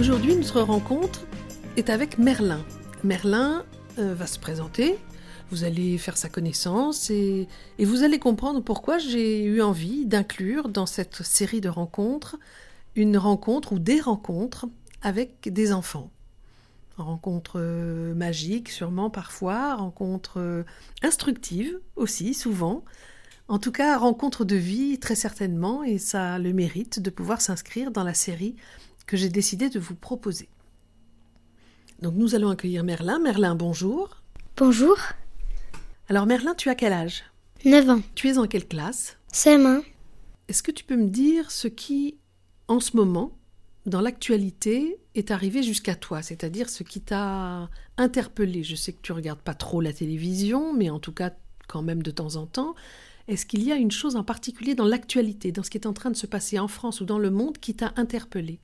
Aujourd'hui, notre rencontre est avec Merlin. Merlin euh, va se présenter, vous allez faire sa connaissance et, et vous allez comprendre pourquoi j'ai eu envie d'inclure dans cette série de rencontres une rencontre ou des rencontres avec des enfants. Rencontre euh, magique sûrement parfois, rencontre euh, instructive aussi souvent, en tout cas rencontre de vie très certainement et ça a le mérite de pouvoir s'inscrire dans la série que j'ai décidé de vous proposer. Donc nous allons accueillir Merlin. Merlin, bonjour. Bonjour. Alors Merlin, tu as quel âge? 9 ans. Tu es en quelle classe? CM1. Est-ce que tu peux me dire ce qui, en ce moment, dans l'actualité, est arrivé jusqu'à toi, c'est-à-dire ce qui t'a interpellé? Je sais que tu regardes pas trop la télévision, mais en tout cas quand même de temps en temps. Est-ce qu'il y a une chose en particulier dans l'actualité, dans ce qui est en train de se passer en France ou dans le monde, qui t'a interpellé?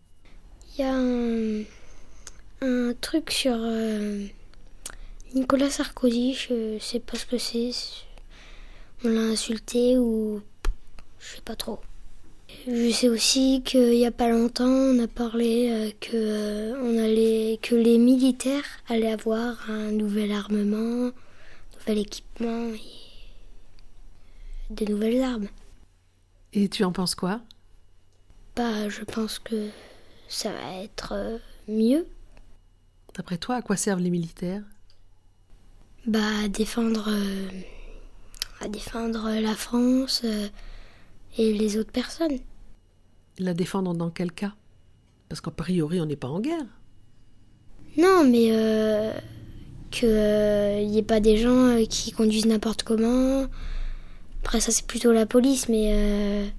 Il y a un, un truc sur euh, Nicolas Sarkozy, je sais pas ce que c'est. On l'a insulté ou je sais pas trop. Je sais aussi qu'il y a pas longtemps, on a parlé euh, que euh, on allait, que les militaires allaient avoir un nouvel armement, nouvel équipement et de nouvelles armes. Et tu en penses quoi? Bah, je pense que ça va être euh, mieux. D'après toi, à quoi servent les militaires? Bah, à défendre, euh, à défendre la France euh, et les autres personnes. La défendre dans quel cas? Parce qu'a priori, on n'est pas en guerre. Non, mais euh, que il n'y ait pas des gens qui conduisent n'importe comment. Après, ça c'est plutôt la police, mais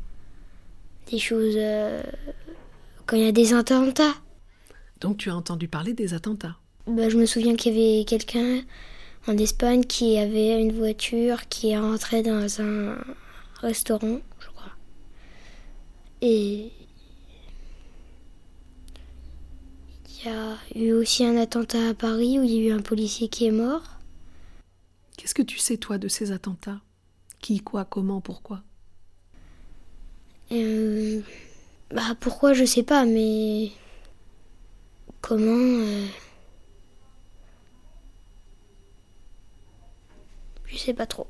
des choses quand il y a des attentats. Donc tu as entendu parler des attentats. Bah, je me souviens qu'il y avait quelqu'un en Espagne qui avait une voiture qui est rentrée dans un restaurant, je crois. Et il y a eu aussi un attentat à Paris où il y a eu un policier qui est mort. Qu'est-ce que tu sais, toi, de ces attentats? Qui, quoi, comment, pourquoi? Euh, bah pourquoi je sais pas, mais comment euh, Je sais pas trop.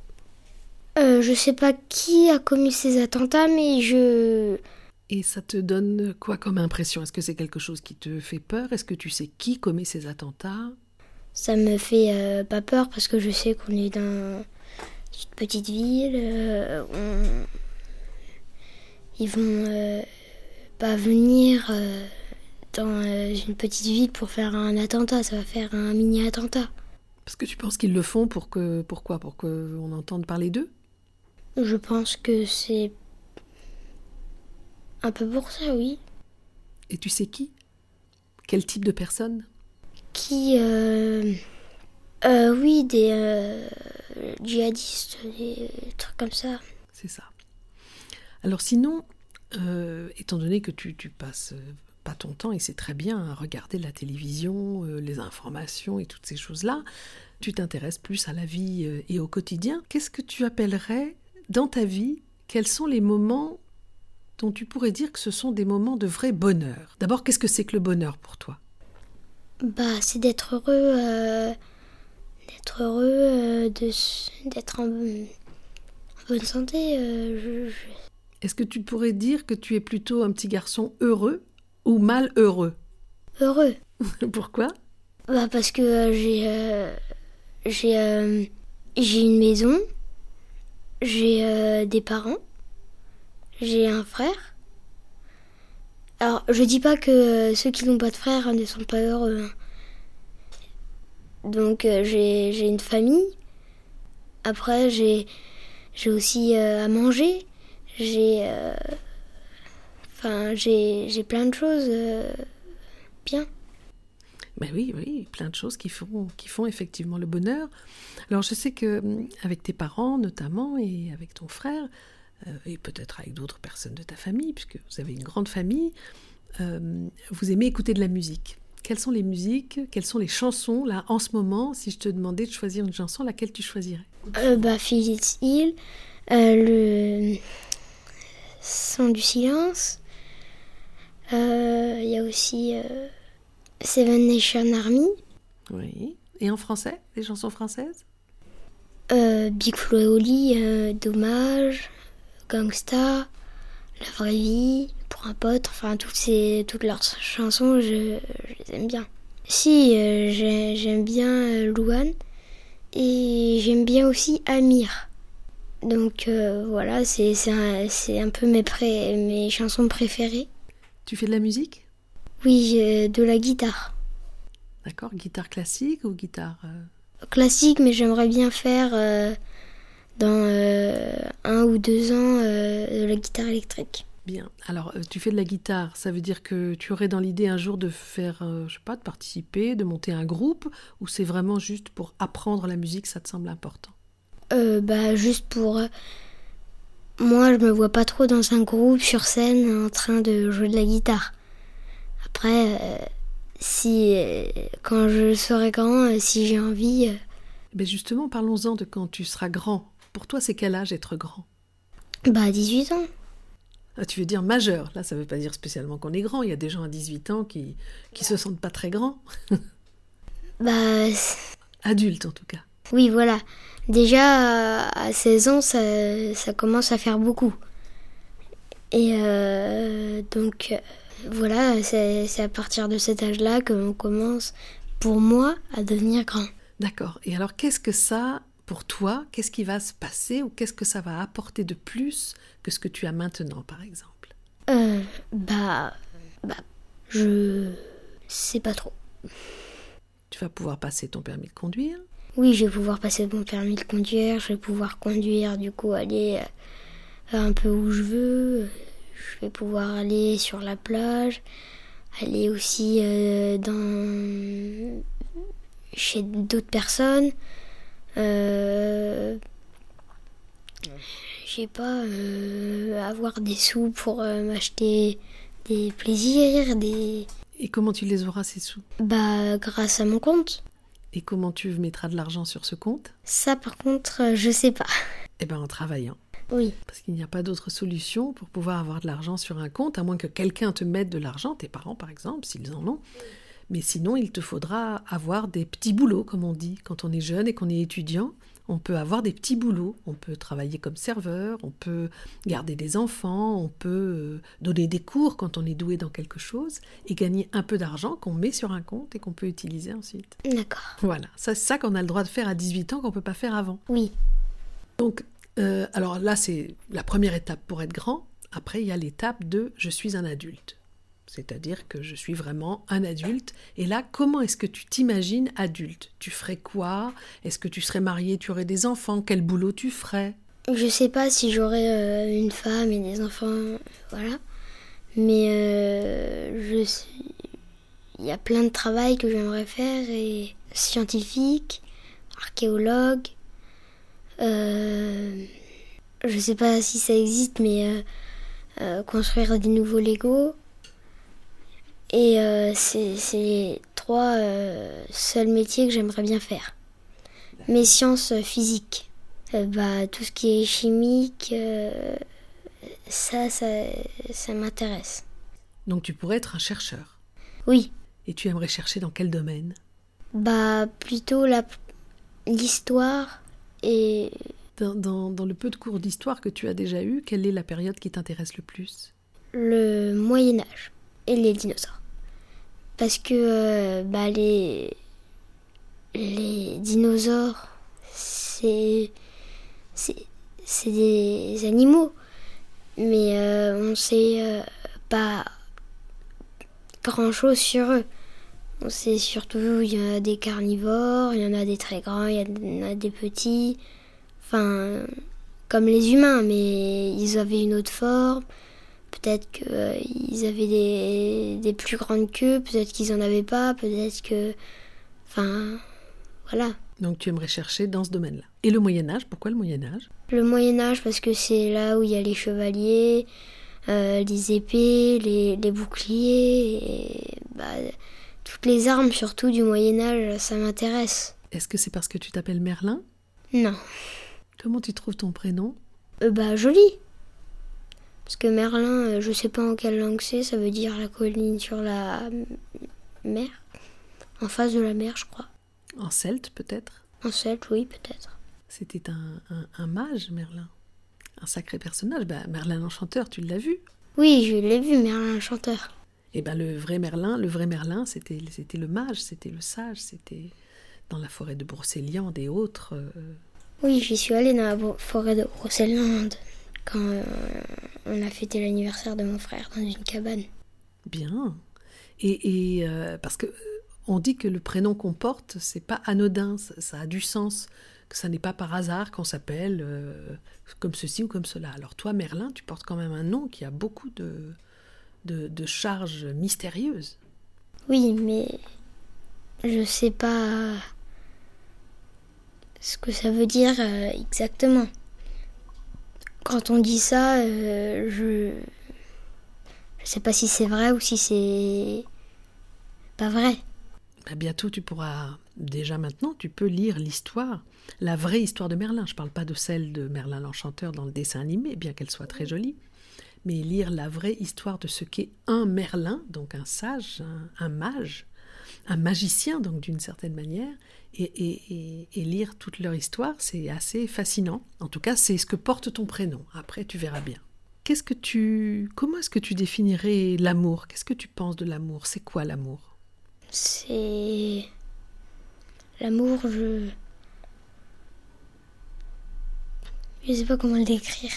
Euh, je sais pas qui a commis ces attentats, mais je Et ça te donne quoi comme impression? Est-ce que c'est quelque chose qui te fait peur? Est-ce que tu sais qui commet ces attentats? Ça me fait euh, pas peur parce que je sais qu'on est dans une petite ville. on- Ils vont pas venir euh, dans euh, une petite ville pour faire un attentat. Ça va faire un mini attentat. Parce que tu penses qu'ils le font pour que pourquoi Pour qu'on entende parler d'eux? Je pense que c'est un peu pour ça, oui. Et tu sais qui? Quel type de personne? Qui, euh, euh, oui, des euh, djihadistes, des trucs comme ça. C'est ça. Alors sinon, euh, étant donné que tu, tu passes euh, pas ton temps, et c'est très bien, à regarder la télévision, euh, les informations et toutes ces choses-là, tu t'intéresses plus à la vie et au quotidien. Qu'est-ce que tu appellerais dans ta vie Quels sont les moments dont tu pourrais dire que ce sont des moments de vrai bonheur? D'abord, qu'est-ce que c'est que le bonheur pour toi? Bah, c'est d'être heureux, d'être heureux, de, d'être en, bonne- santé. Est-ce que tu pourrais dire que tu es plutôt un petit garçon heureux ou mal heureux. Pourquoi Bah, parce que euh, j'ai, euh, j'ai, euh, j'ai une maison, j'ai des parents, j'ai un frère. Alors, je dis pas que ceux qui n'ont pas de frère ne sont pas heureux. hein. Donc, j'ai, une famille. Après, j'ai, j'ai aussi à manger. J'ai, euh, enfin, j'ai, j'ai plein de choses euh, bien. Ben oui, oui, plein de choses qui font, qui font effectivement le bonheur. Alors je sais que hum, avec tes parents notamment et avec ton frère, euh, et peut-être avec d'autres personnes de ta famille, puisque vous avez une grande famille, euh, vous aimez écouter de la musique. Quelles sont les musiques, quelles sont les chansons là en ce moment Si je te demandais de choisir une chanson, laquelle tu choisirais? Euh, bah, Phyllis Hill, le son du silence. Euh, Il y a aussi euh, Seven Nation Army, Oui. Et en français, les chansons françaises? Euh, Big Flo et Oli, Dommage, Gangsta, La Vraie Vie, Pour un pote, enfin toutes, ces, toutes leurs chansons, je, je les aime bien. Si, j'ai- j'aime bien Louane et j'aime bien aussi Amir. Donc euh, voilà, c'est un, peu mes, pré- mes chansons préférées. Tu fais de la musique? Oui, j'ai de la guitare. D'accord Guitare classique ou guitare euh, classique, mais j'aimerais bien faire euh, dans euh, un ou deux ans euh, de la guitare électrique. Bien. Alors, euh, tu fais de la guitare, ça veut dire que tu aurais dans l'idée un jour de faire, euh, je sais pas, de participer, de monter un groupe, ou c'est vraiment juste pour apprendre la musique, ça te semble important? Euh, bah, juste pour. euh, moi, je me vois pas trop dans un groupe sur scène en train de jouer de la guitare. Après, euh, si. euh, quand je serai grand, si j'ai envie. Ben justement, parlons-en de quand tu seras grand. Pour toi, c'est quel âge être grand? Bah, 18 ans. Ah, Tu veux dire majeur Là, ça veut pas dire spécialement qu'on est grand. Il y a des gens à 18 ans qui qui se sentent pas très grands. Bah, Adultes, en tout cas. Oui, voilà. Déjà, à 16 ans, ça, ça commence à faire beaucoup. Et euh, donc, euh, voilà, c'est c'est à partir de cet âge-là que l'on commence, pour moi, à devenir grand. D'accord. Et alors, qu'est-ce que ça, pour toi, qu'est-ce qui va se passer ou qu'est-ce que ça va apporter de plus que ce que tu as maintenant, par exemple? Euh, bah, bah, je sais pas trop. Tu vas pouvoir passer ton permis de conduire. Oui, je vais pouvoir passer mon permis de conduire, je vais pouvoir conduire, du coup, aller euh, un peu où je veux. Je vais pouvoir aller sur la plage, aller aussi euh, dans chez d'autres personnes. Euh, je sais pas, euh, avoir des sous pour euh, m'acheter des plaisirs, des Et comment tu les auras, ces sous? Bah grâce à mon compte. Et comment tu mettras de l'argent sur ce compte? Ça par contre, euh, je sais pas. Eh bien, en travaillant. Oui. Parce qu'il n'y a pas d'autre solution pour pouvoir avoir de l'argent sur un compte, à moins que quelqu'un te mette de l'argent, tes parents par exemple, s'ils en ont. Mais sinon, il te faudra avoir des petits boulots, comme on dit. Quand on est jeune et qu'on est étudiant, on peut avoir des petits boulots. On peut travailler comme serveur, on peut garder des enfants, on peut euh, donner des cours quand on est doué dans quelque chose et gagner un peu d'argent qu'on met sur un compte et qu'on peut utiliser ensuite. D'accord. Voilà, ça, c'est ça qu'on a le droit de faire à 18 ans qu'on ne peut pas faire avant. Oui. Donc, euh, alors là, c'est la première étape pour être grand. Après, il y a l'étape de je suis un adulte. C'est-à-dire que je suis vraiment un adulte. Et là, comment est-ce que tu t'imagines adulte? Tu ferais quoi? Est-ce que tu serais marié Tu aurais des enfants? Quel boulot tu ferais? Je sais pas si j'aurai euh, une femme et des enfants, voilà. Mais euh, il y a plein de travail que j'aimerais faire et scientifique, archéologue. Euh, je sais pas si ça existe, mais euh, construire des nouveaux Lego. Et euh, c'est les trois euh, seuls métiers que j'aimerais bien faire. Mes sciences physiques. Euh, bah, tout ce qui est chimique, ça, ça, ça m'intéresse. Donc tu pourrais être un chercheur. Oui, Et tu aimerais chercher dans quel domaine? Bah plutôt la- l'histoire et dans, dans- dans le peu de cours d'histoire que tu as déjà eu, quelle est la période qui t'intéresse le plus? le Moyen Âge et les dinosaures. Parce que euh, bah, les, les dinosaures, c'est c'est des animaux, mais euh, on sait euh, pas grand chose sur eux. On sait surtout il y en a des carnivores, il y en a des très grands, il y en a des petits. Enfin, comme les humains, mais ils avaient une autre forme. Peut-être qu'ils avaient des, des plus grandes queues, peut-être qu'ils en avaient pas, peut-être que. Enfin, voilà. Donc tu aimerais chercher dans ce domaine-là. Et le Moyen Âge, pourquoi le Moyen Âge? Le Moyen-Âge, parce que c'est là où il y a les chevaliers, euh, les épées, les, les boucliers, et, bah, toutes les armes, surtout du Moyen-Âge, ça m'intéresse. Est-ce que c'est parce que tu t'appelles Merlin? Non. Comment tu trouves ton prénom? Euh, bah, joli. Parce que Merlin, euh, je sais pas en quelle langue c'est, ça veut dire la colline sur la mer. En face de la mer, je crois. En celte, peut-être? En celte, oui, peut-être. C'était un, un, un, mage, Merlin. Un sacré personnage. Bah, Merlin l'Enchanteur, tu l'as vu? Oui, je l'ai vu, Merlin l'Enchanteur. Et ben le vrai Merlin, le vrai Merlin, c'était c'était le mage, c'était le sage, c'était dans la forêt de Brocéliande et autres. Euh... Oui, j'y suis allée dans la forêt de Brocéliande quand euh, on a fêté l'anniversaire de mon frère dans une cabane. Bien. Et, et euh, parce que on dit que le prénom qu'on porte, c'est pas anodin, ça, ça, a du sens, que ça n'est pas par hasard qu'on s'appelle euh, comme ceci ou comme cela. Alors toi, Merlin, tu portes quand même un nom qui a beaucoup de, de, de charges mystérieuses. Oui, mais je sais pas ce que ça veut dire euh, exactement. Quand on dit ça, euh, je je sais pas si c'est vrai ou si c'est pas vrai. Bah bientôt, tu pourras déjà maintenant, tu peux lire l'histoire, la vraie histoire de Merlin. Je parle pas de celle de Merlin l'Enchanteur dans le dessin animé, bien qu'elle soit très jolie, mais lire la vraie histoire de ce qu'est un Merlin, donc un sage, un mage, un magicien, donc d'une certaine manière, et, et, et, lire toute leur histoire, c'est assez fascinant. En tout cas, c'est ce que porte ton prénom. Après, tu verras bien. Qu'est-ce que tu, comment est-ce que tu définirais l'amour? Qu'est-ce que tu penses de l'amour? C'est quoi l'amour? C'est l'amour. Je, je sais pas comment le décrire.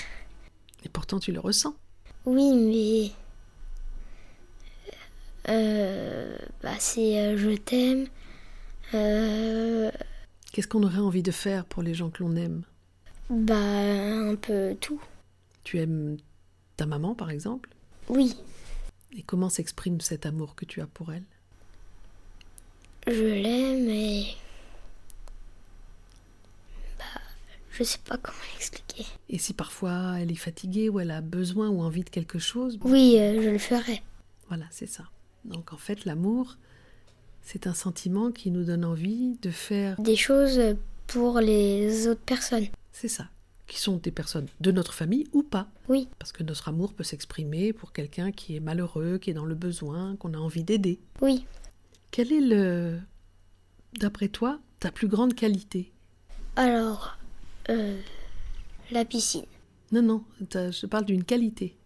Et pourtant, tu le ressens. Oui, mais bah, c'est euh, je t'aime. Euh... Qu'est-ce qu'on aurait envie de faire pour les gens que l'on aime? Bah, un peu tout. Tu aimes ta maman, par exemple? Oui. Et comment s'exprime cet amour que tu as pour elle? Je l'aime et. Bah, je sais pas comment l'expliquer. Et si parfois elle est fatiguée ou elle a besoin ou envie de quelque chose? Bon... Oui, euh, je le ferai. Voilà, c'est ça. Donc en fait, l'amour, c'est un sentiment qui nous donne envie de faire des choses pour les autres personnes. C'est ça. Qui sont des personnes de notre famille ou pas. Oui. Parce que notre amour peut s'exprimer pour quelqu'un qui est malheureux, qui est dans le besoin, qu'on a envie d'aider. Oui. Quelle est le, d'après toi, ta plus grande qualité? Alors, euh, la piscine. Non, non, je parle d'une qualité,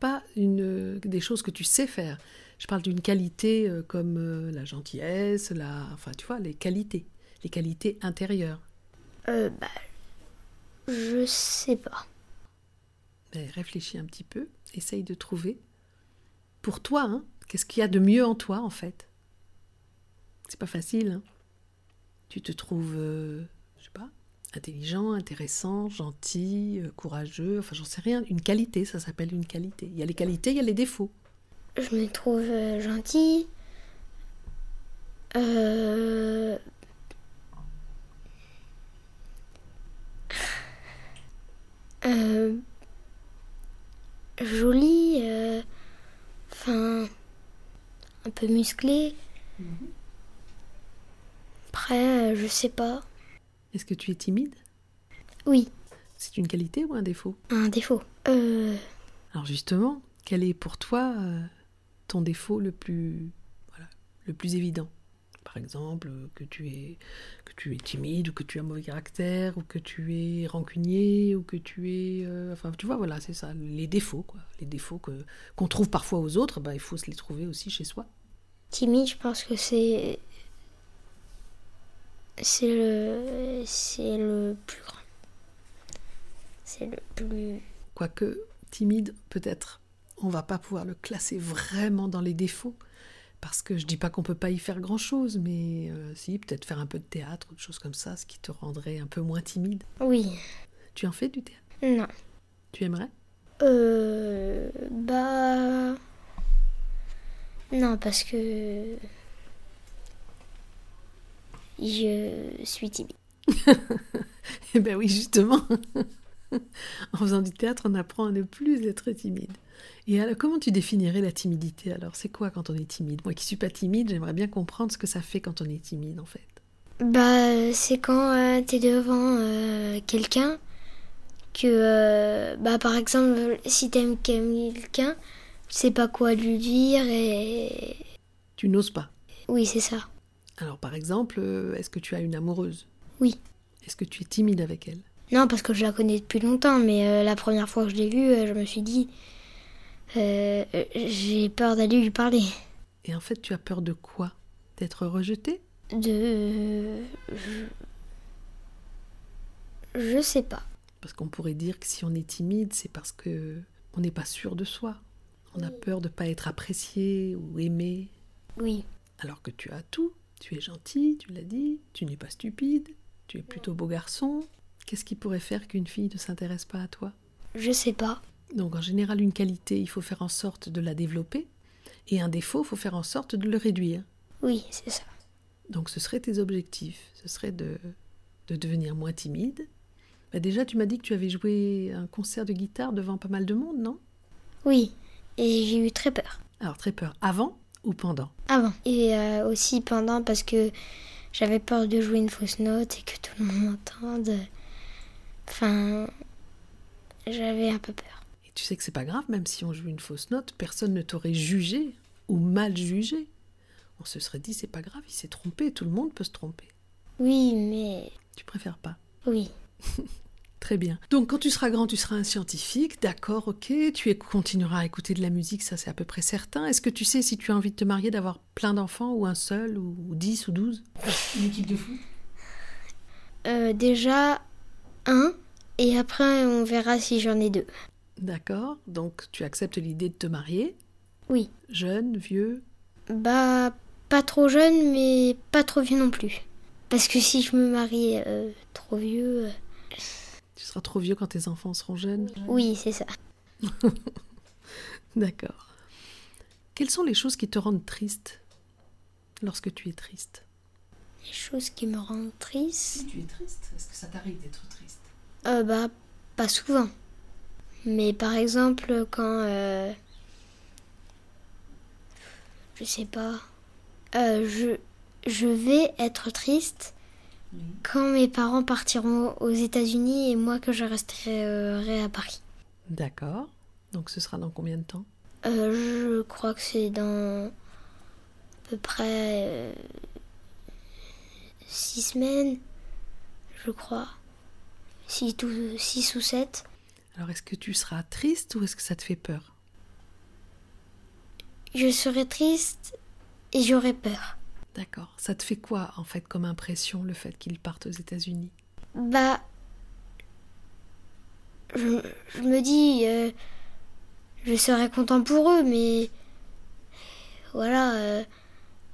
pas une, des choses que tu sais faire. Je parle d'une qualité euh, comme euh, la gentillesse, la, enfin, tu vois, les qualités, les qualités intérieures. Euh, bah, je sais pas. Mais réfléchis un petit peu, essaye de trouver. Pour toi, hein, qu'est-ce qu'il y a de mieux en toi, en fait? C'est pas facile. Hein tu te trouves, euh, je sais pas, intelligent, intéressant, gentil, courageux, enfin, j'en sais rien. Une qualité, ça s'appelle une qualité. Il y a les qualités, il y a les défauts. Je me trouve euh, gentil. Euh... Euh... Jolie. euh, Enfin. un peu musclé. Après, euh, je sais pas. Est-ce que tu es timide? Oui, C'est une qualité ou un défaut? Un défaut. Euh. Alors justement, quel est pour toi ton défaut le plus, voilà, le plus évident Par exemple, que tu es que tu es timide ou que tu as un mauvais caractère ou que tu es rancunier ou que tu es, euh, enfin, tu vois, voilà, c'est ça, les défauts, quoi, les défauts que qu'on trouve parfois aux autres, bah, il faut se les trouver aussi chez soi. Timide, je pense que c'est. C'est le. C'est le plus grand. C'est le plus. Quoique timide, peut-être, on va pas pouvoir le classer vraiment dans les défauts. Parce que je dis pas qu'on peut pas y faire grand chose, mais euh, si, peut-être faire un peu de théâtre ou de choses comme ça, ce qui te rendrait un peu moins timide. Oui. Tu en fais du théâtre? Non. Tu aimerais? Euh. Bah. Non, parce que. Je suis timide. Eh ben oui, justement. en faisant du théâtre, on apprend à ne plus être timide. Et alors, comment tu définirais la timidité alors? C'est quoi quand on est timide? Moi qui suis pas timide, j'aimerais bien comprendre ce que ça fait quand on est timide en fait. Bah, c'est quand euh, t'es devant euh, quelqu'un que, euh, bah, par exemple, si t'aimes quelqu'un, tu sais pas quoi lui dire et. Tu n'oses pas. Oui, c'est ça. Alors par exemple, euh, est-ce que tu as une amoureuse? Oui. Est-ce que tu es timide avec elle? Non, parce que je la connais depuis longtemps, mais euh, la première fois que je l'ai vue, euh, je me suis dit, euh, j'ai peur d'aller lui parler. Et en fait, tu as peur de quoi? D'être rejeté De... Je... je sais pas. Parce qu'on pourrait dire que si on est timide, c'est parce que on n'est pas sûr de soi. On a peur de ne pas être apprécié ou aimé. Oui. Alors que tu as tout. Tu es gentil, tu l'as dit, tu n'es pas stupide, tu es plutôt beau garçon. Qu'est-ce qui pourrait faire qu'une fille ne s'intéresse pas à toi? Je sais pas. Donc en général, une qualité, il faut faire en sorte de la développer. Et un défaut, il faut faire en sorte de le réduire. Oui, c'est ça. Donc ce seraient tes objectifs. Ce serait de, de devenir moins timide. Bah, déjà, tu m'as dit que tu avais joué un concert de guitare devant pas mal de monde, non? Oui. Et j'ai eu très peur. Alors très peur. Avant ou pendant? Avant. Et euh, aussi pendant parce que j'avais peur de jouer une fausse note et que tout le monde m'entende. Enfin, j'avais un peu peur. Et tu sais que c'est pas grave, même si on joue une fausse note, personne ne t'aurait jugé ou mal jugé. On se serait dit, c'est pas grave, il s'est trompé, tout le monde peut se tromper. Oui, mais... Tu préfères pas Oui. Très bien. Donc quand tu seras grand, tu seras un scientifique, d'accord, ok. Tu continueras à écouter de la musique, ça c'est à peu près certain. Est-ce que tu sais si tu as envie de te marier, d'avoir plein d'enfants, ou un seul, ou ou dix, ou douze? Une équipe de foot? Euh, déjà, un. Et après, on verra si j'en ai deux. D'accord. Donc tu acceptes l'idée de te marier, Oui. jeune, vieux? Bah, pas trop jeune, mais pas trop vieux non plus. Parce que si je me marie euh, trop vieux... euh, Tu seras trop vieux quand tes enfants seront jeunes. Oui, c'est ça. D'accord. Quelles sont les choses qui te rendent triste lorsque tu es triste? Les choses qui me rendent triste... tu es triste, est-ce que ça t'arrive d'être triste? Euh, bah, pas souvent. Mais par exemple, quand. euh, je sais pas. Euh, je, je vais être triste quand mes parents partiront aux États-Unis et moi que je resterai à Paris. D'accord. Donc ce sera dans combien de temps? Euh, je crois que c'est dans à peu près six semaines, je crois. Six, ou- six ou sept. Alors est-ce que tu seras triste ou est-ce que ça te fait peur? Je serai triste et j'aurai peur. D'accord. Ça te fait quoi en fait comme impression le fait qu'ils partent aux États-Unis? Bah, je, je me dis, euh, je serais content pour eux, mais voilà, euh,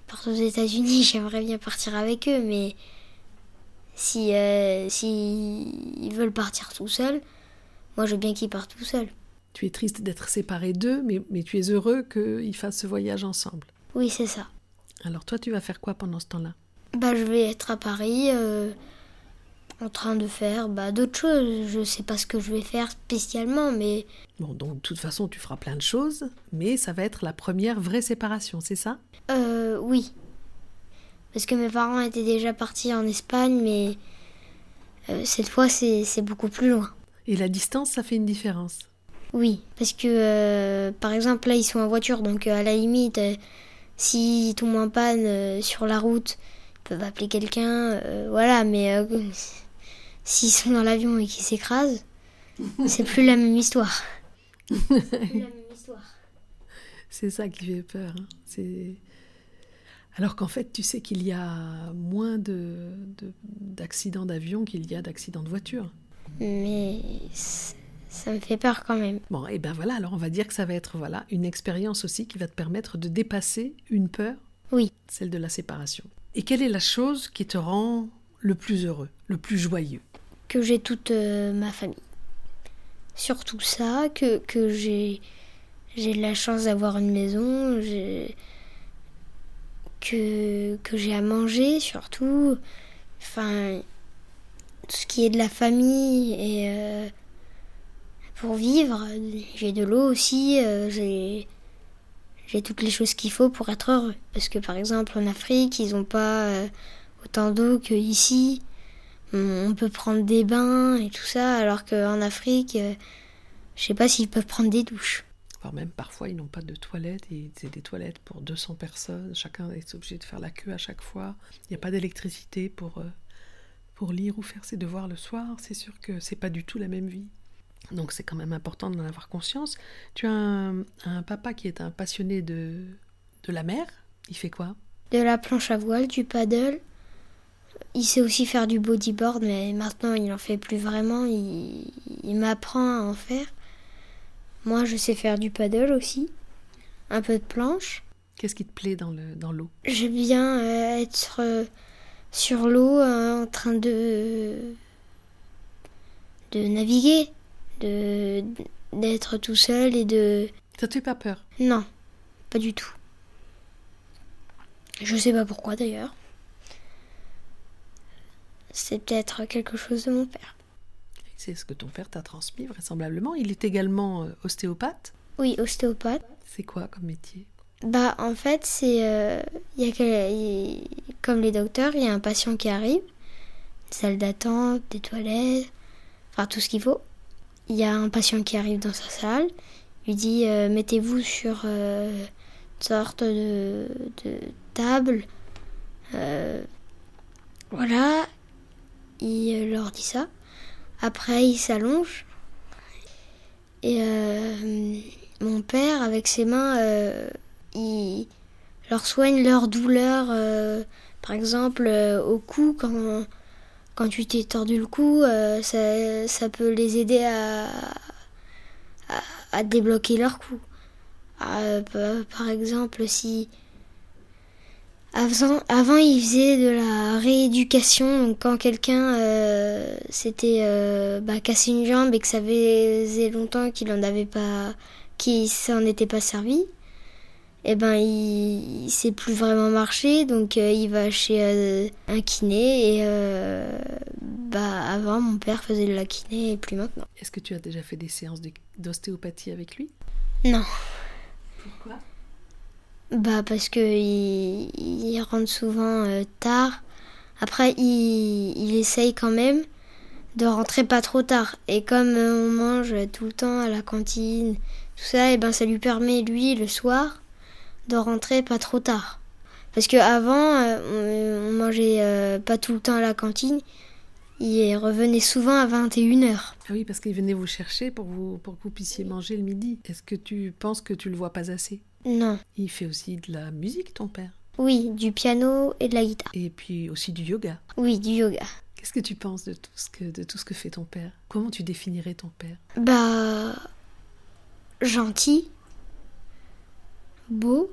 partir aux États-Unis, j'aimerais bien partir avec eux, mais si, euh, si ils veulent partir tout seuls, moi je veux bien qu'ils partent tout seuls. Tu es triste d'être séparé d'eux, mais, mais tu es heureux qu'ils fassent ce voyage ensemble. Oui, c'est ça. Alors toi, tu vas faire quoi pendant ce temps-là? Bah, je vais être à Paris, euh, en train de faire bah, d'autres choses. Je sais pas ce que je vais faire spécialement, mais Bon, donc de toute façon, tu feras plein de choses, mais ça va être la première vraie séparation, c'est ça? Euh, oui. Parce que mes parents étaient déjà partis en Espagne, mais euh, cette fois, c'est beaucoup plus loin. Et la distance, ça fait une différence? Oui, parce que, euh, par exemple, là, ils sont en voiture, donc euh, à la limite, s'ils tombent en panne sur la route, ils peuvent appeler quelqu'un, voilà, mais s'ils sont dans l'avion et qu'ils s'écrasent, c'est plus la même histoire. Plus la même histoire. C'est ça qui fait peur. hein. C'est alors qu'en fait, tu sais qu'il y a moins de de- d'accidents d'avion qu'il y a d'accidents de voiture. Mais ça me fait peur quand même. Bon, et ben voilà. Alors on va dire que ça va être voilà une expérience aussi qui va te permettre de dépasser une peur, Oui. celle de la séparation. Et quelle est la chose qui te rend le plus heureux, le plus joyeux? Que j'ai toute euh, ma famille. Surtout ça, que, que j'ai j'ai de la chance d'avoir une maison, j'ai- que, que j'ai à manger surtout. Enfin, tout ce qui est de la famille et euh, pour vivre, j'ai de l'eau aussi, euh, j'ai j'ai toutes les choses qu'il faut pour être heureux. Parce que par exemple en Afrique, ils n'ont pas euh, autant d'eau qu'ici on peut prendre des bains et tout ça, alors qu'en Afrique, euh, je sais pas s'ils peuvent prendre des douches. Voire même parfois ils n'ont pas de toilettes, et c'est des toilettes pour 200 personnes, chacun est obligé de faire la queue à chaque fois, il n'y a pas d'électricité pour, euh, pour lire ou faire ses devoirs le soir, c'est sûr que c'est pas du tout la même vie. Donc c'est quand même important d'en avoir conscience. Tu as un, papa qui est un passionné de, de la mer, il fait quoi? De la planche à voile, du paddle. Il sait aussi faire du bodyboard, mais maintenant il n'en fait plus vraiment. Il m'apprend à en faire. Moi, je sais faire du paddle aussi. Un peu de planche. Qu'est-ce qui te plaît dans le dans l'eau? J'aime bien euh, être euh, sur l'eau euh, en train de de naviguer, de d'être tout seul et de Ça te fait pas peur? Non, pas du tout. Je sais pas pourquoi d'ailleurs. C'est peut-être quelque chose de mon père. C'est ce que ton père t'a transmis vraisemblablement. Il est également euh, ostéopathe. Oui, ostéopathe. C'est quoi comme métier? Bah en fait c'est euh, il y a que- comme les docteurs, il y a un patient qui arrive, une salle d'attente, des toilettes, enfin tout ce qu'il faut. Il y a un patient qui arrive dans sa salle, lui dit euh, mettez-vous sur euh, une sorte de, de table. Voilà, il leur dit ça. Après il s'allonge et euh, mon père, avec ses mains, euh, il leur soigne leur douleur. euh, par exemple, au cou, quand, quand tu t'es tordu le cou, ça, ça peut les aider à, à, débloquer leur cou. Pa- par exemple, si. Avant, avant, il faisait de la rééducation. Donc, quand quelqu'un euh, s'était euh, bah, cassé une jambe et que ça faisait longtemps qu'il en avait pas, qu'il s'en était pas servi, eh ben il, il sait plus vraiment marcher. Donc, euh, il va chez euh, un kiné et bah avant, mon père faisait de la kiné et plus maintenant. Est-ce que tu as déjà fait des séances d'ostéopathie avec lui? Non. Pourquoi? Bah parce que il, rentre souvent euh, tard. Après, il, il essaye quand même de rentrer pas trop tard. Et comme euh, on mange tout le temps à la cantine, tout ça, et ben ça lui permet lui le soir de rentrer pas trop tard. Parce que avant, euh, on, mangeait pas tout le temps à la cantine. Il revenait souvent à 21h. Ah oui, parce qu'il venait vous chercher pour, vous, pour que vous puissiez manger le midi. Est-ce que tu penses que tu le vois pas assez? Non. Il fait aussi de la musique, ton père? Oui, du piano et de la guitare. Et puis aussi du yoga. Oui, du yoga. Qu'est-ce que tu penses de tout ce que, de tout ce que fait ton père? Comment tu définirais ton père? Bah. Gentil. Beau.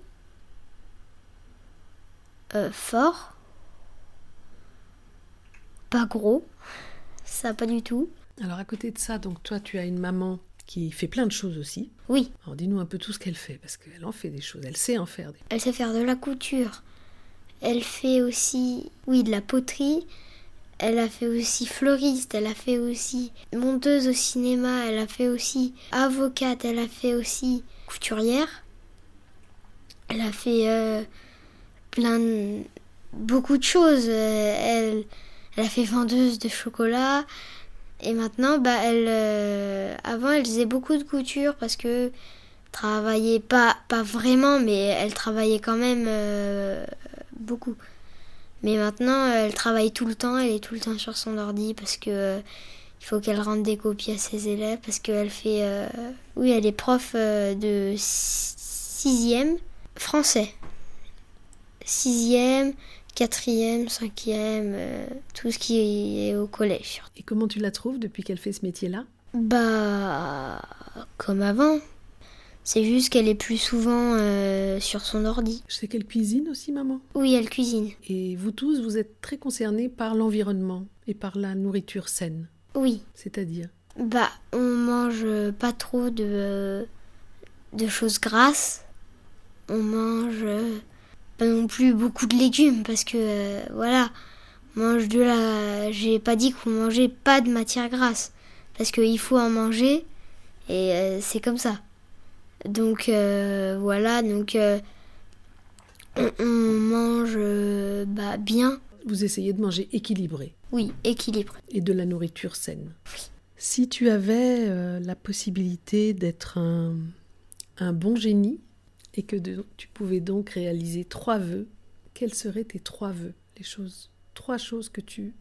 euh, fort. Pas gros. Ça, pas du tout. Alors à côté de ça, donc toi tu as une maman qui fait plein de choses aussi. Oui, Alors dis-nous un peu tout ce qu'elle fait, parce qu'elle en fait des choses, elle sait en faire des... elle sait faire de la couture. Elle fait aussi, oui, de la poterie. Elle a fait aussi fleuriste, elle a fait aussi monteuse au cinéma, elle a fait aussi avocate, elle a fait aussi couturière. Elle a fait euh, plein de... beaucoup de choses. Euh, Elle, elle a fait vendeuse de chocolat. Et maintenant, bah, elle, euh, avant, elle faisait beaucoup de couture parce que travaillait pas, pas vraiment, mais elle travaillait quand même euh, beaucoup. Mais maintenant, elle travaille tout le temps, elle est tout le temps sur son ordi parce que euh, il faut qu'elle rende des copies à ses élèves parce qu'elle fait, oui, elle est prof de si- sixième français, sixième, quatrième, cinquième, euh, tout ce qui est au collège. Et comment tu la trouves depuis qu'elle fait ce métier-là? Bah, comme avant. C'est juste qu'elle est plus souvent euh, sur son ordi. Je sais qu'elle cuisine aussi, maman? Oui, elle cuisine. Et vous tous, vous êtes très concernés par l'environnement et par la nourriture saine. Oui. C'est-à-dire? Bah, on mange pas trop de, de choses grasses. On mange euh, pas non plus beaucoup de légumes parce que, euh, voilà, on mange de la. J'ai pas dit qu'on mangeait pas de matière grasse. Parce qu'il faut en manger et euh, c'est comme ça. Donc, euh, voilà, donc. euh, on, on mange bah, bien. Vous essayez de manger équilibré Oui, équilibre. et de la nourriture saine. Si tu avais la possibilité d'être un, un bon génie et que tu pouvais donc réaliser trois vœux, quels seraient tes trois vœux Les choses, trois choses que tu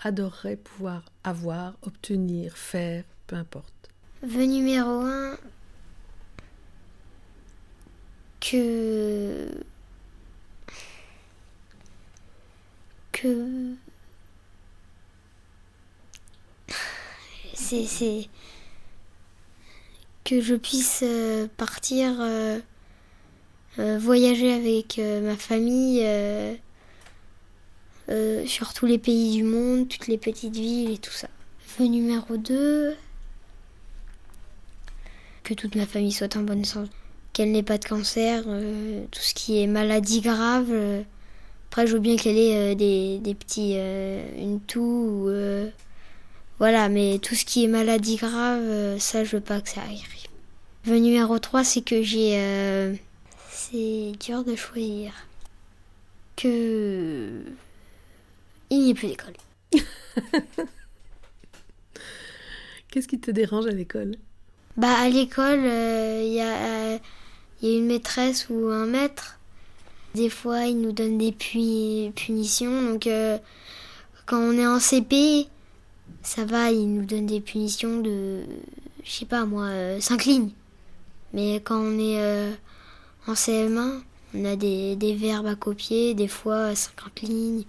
adorerais pouvoir avoir, obtenir, faire, peu importe? Vœu numéro un, que que c'est que je puisse euh, partir euh, voyager avec ma famille sur tous les pays du monde, toutes les petites villes et tout ça. Vœu numéro 2 que toute ma famille soit en bonne santé, qu'elle n'ait pas de cancer, tout ce qui est maladie grave. après, je veux bien qu'elle ait des, petits. une toux ou voilà, mais tout ce qui est maladie grave, euh, ça, je veux pas que ça arrive. Le numéro 3, c'est que j'ai. Euh, c'est dur de choisir. Que. Il n'y ait plus d'école. Qu'est-ce qui te dérange à l'école? Bah, à l'école, euh, il y, a, y a une maîtresse ou un maître. Des fois, ils nous donnent des punitions. Donc, quand on est en CP, ça va, il nous donne des punitions de, je sais pas moi, 5 euh, lignes. Mais quand on est euh, en CM1, on a des, des, verbes à copier, des fois 50 lignes.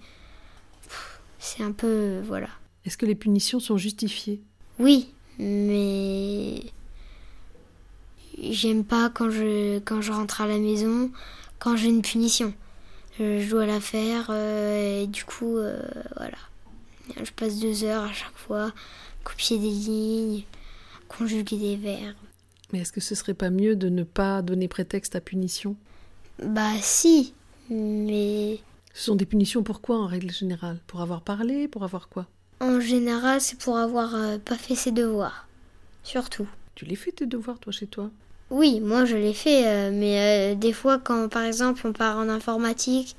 C'est un peu. Voilà. Est-ce que les punitions sont justifiées? Oui, mais. J'aime pas quand je, quand je rentre à la maison, quand j'ai une punition. Je dois la faire euh, et du coup, voilà. Je passe deux heures à chaque fois, copier des lignes, conjuguer des verbes. Mais est-ce que ce serait pas mieux de ne pas donner prétexte à punition? Bah si, mais... Ce sont des punitions pour quoi en règle générale? Pour avoir parlé Pour avoir quoi? En général, c'est pour avoir euh, pas fait ses devoirs. Surtout. Tu les fais tes devoirs toi chez toi? Oui, moi je les fais, euh, mais euh, des fois quand par exemple on part en informatique,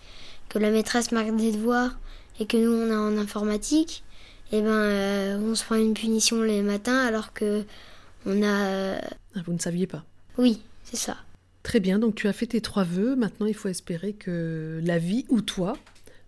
que la maîtresse marque des devoirs, et que nous on est en informatique, eh ben on se prend une punition les matins alors que on a. Ah, vous ne saviez pas. Oui, c'est ça. Très bien, donc tu as fait tes trois vœux. Maintenant, il faut espérer que la vie ou toi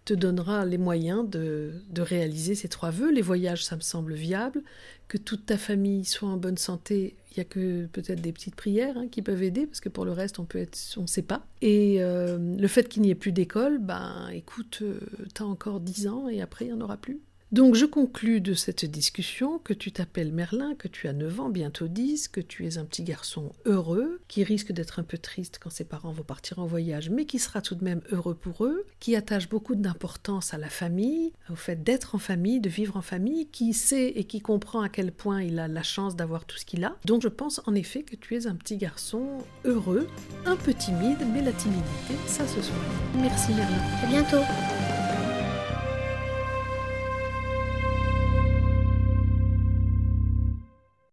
te donnera les moyens de, de, réaliser ces trois vœux. Les voyages, ça me semble viable. Que toute ta famille soit en bonne santé, il n'y a que peut-être des petites prières hein, qui peuvent aider, parce que pour le reste, on peut être, on ne sait pas. Et euh, le fait qu'il n'y ait plus d'école, ben écoute, euh, tu as encore dix ans et après, il n'y en aura plus. Donc je conclus de cette discussion que tu t'appelles Merlin, que tu as 9 ans, bientôt 10, que tu es un petit garçon heureux, qui risque d'être un peu triste quand ses parents vont partir en voyage, mais qui sera tout de même heureux pour eux, qui attache beaucoup d'importance à la famille, au fait d'être en famille, de vivre en famille, qui sait et qui comprend à quel point il a la chance d'avoir tout ce qu'il a. Donc je pense en effet que tu es un petit garçon heureux, un peu timide, mais la timidité, ça se soigne. Merci Merlin. À bientôt.